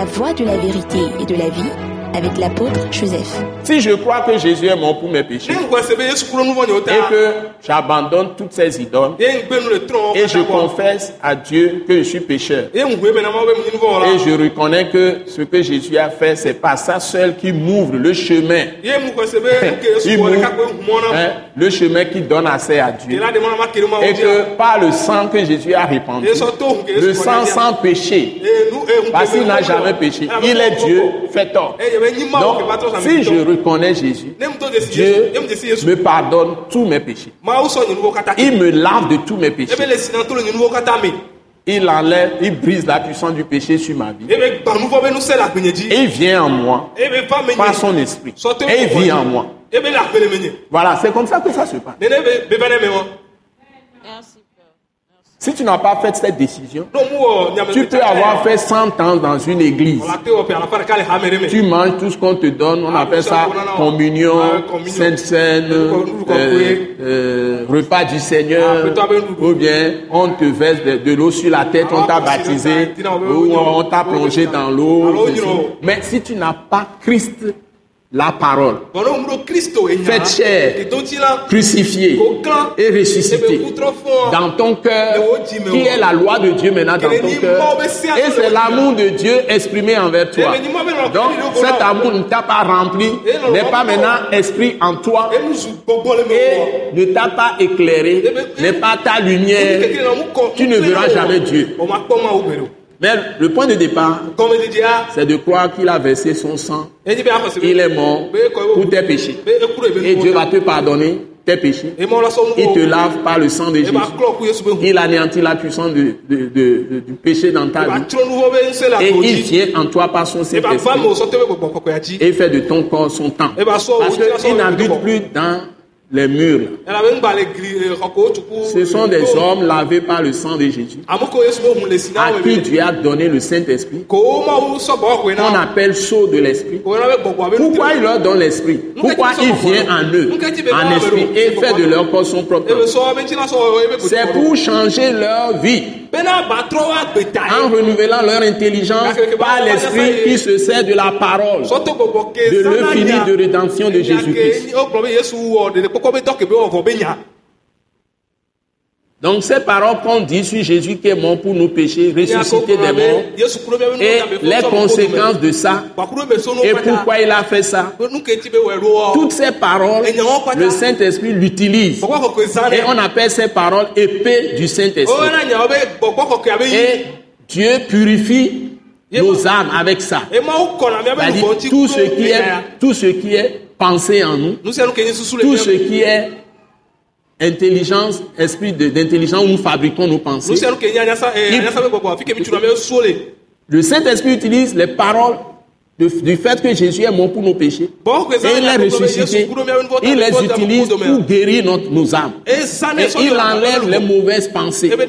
La voie de la vérité et de la vie avec l'apôtre Joseph. Si je crois que Jésus est mort pour mes péchés et que j'abandonne toutes ces idoles et je confesse à Dieu que je suis pécheur. Et je reconnais que ce que Jésus a fait, c'est pas ça seul qui m'ouvre le chemin. m'ouvre, hein, le chemin qui donne accès à Dieu. Et que par le sang que Jésus a répandu, le sang sans péché, parce qu'il n'a jamais péché, il est Dieu, fait tort. E Donc, si je reconnais Jésus, Dieu me pardonne tous mes péchés. Il me lave de tous mes e péchés. Il enlève, il brise la puissance du péché sur ma vie. e Et il vient en moi e par son esprit. Et il vit en moi. e Voilà, c'est comme ça que ça se passe. nene be be va ne me wɔ Si tu n'as pas fait cette décision, nyame tu peux avoir fait 100 ans dans une église. Tu manges tout ce qu'on te donne, on appelle ça communion, Sainte Seine, euh, euh, repas du Seigneur, ou bien on te verse de, de l'eau sur la tête, on t'a baptisé, ou on t'a plongé dans l'eau. Mais si tu n'as pas Christ, la parole, e Faites chair. kedotsi la crucifié et ressuscité dans ton cœur, qui est la loi de Dieu maintenant dans ton cœur. Et c'est l'amour de Dieu exprimé envers toi. Donc cet amour ne t'a pas rempli, n'est pas maintenant esprit en toi et ne t'a pas éclairé, n'est pas ta lumière. Tu ne verras jamais Dieu. Mais le point de départ, ya c'est de croire qu'il a versé son sang. se Il est mort pour tes péchés. Et Dieu va te pardonner tes péchés. Il te lave par le sang de Jésus. Il anéantit la puissance de- de- de- de- du péché dans ta vie. Et il vient en toi par son Saint-Esprit et fait de ton corps son temps. Parce qu'il n'habite plus dans les murs. e, tuku Ce sont des hommes lavés par le sang de Jésus, à qui Dieu a donné le Saint-Esprit, qu'on appelle sceau de l'Esprit. Pourquoi il leur donne l'Esprit? Pourquoi il vient en eux, en esprit, et fait de leur corps son propre. C'est pour changer leur vie. En renouvelant leur intelligence par l'esprit qui se sert de la parole, de l'infini de rédemption de Jésus-Christ. Donc ces paroles qu'on dit sur Jésus qui est mort pour nos péchés, ressuscité des morts, et les conséquences de ça, et pourquoi il a fait ça. Toutes ces paroles, le Saint-Esprit l'utilise. Et on appelle ces paroles épée du Saint-Esprit. Et Dieu purifie nos âmes avec ça. ŋti tout ce qui est, tout ce qui est pensé en nous, tout ce qui est intelligence, esprit d'intelligence où nous fabriquons nos pensées. eh, Il- Le Saint-Esprit utilise les paroles de- du fait que Jésus est mort pour nos péchés. Et il est ressuscité. Il les utilise pour guérir notre- nos âmes. Et il enlève les mauvaises pensées. e ba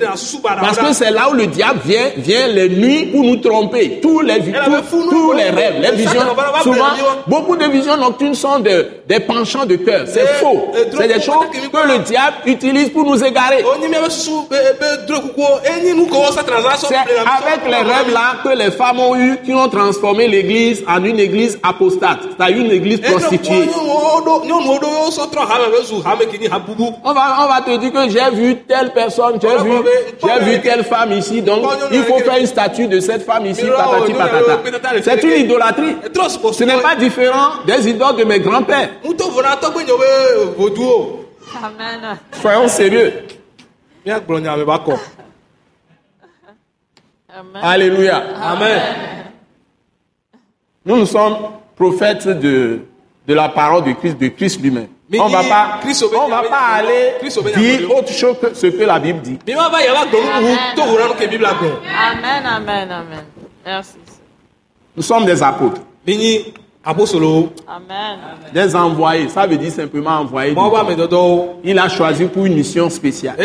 Parce que c'est là où le diable vient, vient les nuits pour nous tromper. Tous les, tous, tous les rêves, les visions. Souvent, beaucoup de visions nocturnes sont de- des penchants de cœur. C'est faux. C'est des choses que le diable utilise pour nous égarer. C'est avec les rêves là que les femmes ont eu, qui ont transformé l'église en une église apostate. C'est-à-dire une église prostituée. On va, on va te dire que j'ai vu telle personne, j'ai vu, j'ai vu telle femme ici, donc il faut faire une statue de cette femme ici, patati patata. C'est une idolâtrie. Ce n'est pas différent des idoles de mes grands-pères. Amen. Soyons sérieux. Alléluia. amen Nous, nous sommes prophètes de, de la parole de Christ, de Christ lui-même. On va pas, on va pas aller dire autre chose que ce que la Bible dit. Amen. Amen. Amen. Merci. Nous sommes des apôtres, Amen. des envoyés. Ça veut dire simplement envoyés. Il a choisi pour une mission spéciale,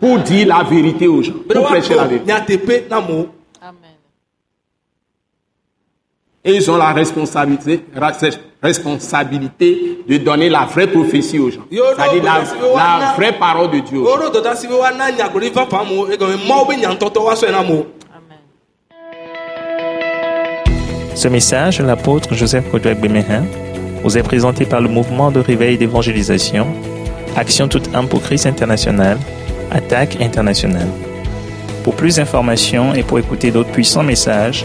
pour dire la vérité aux gens, pour ne prêcher la vérité. nyateƒe na amewo Amen. Et ils ont la responsabilité, responsabilité de donner la vraie prophétie aux gens. C'est-à-dire la, vraie parole de Dieu. Ce message, l'apôtre Joseph Kodouak Bemehin, vous est présenté par le mouvement de réveil d'évangélisation, Action toute âme pour Christ international, Attaque internationale. Pour plus d'informations et pour écouter d'autres puissants messages,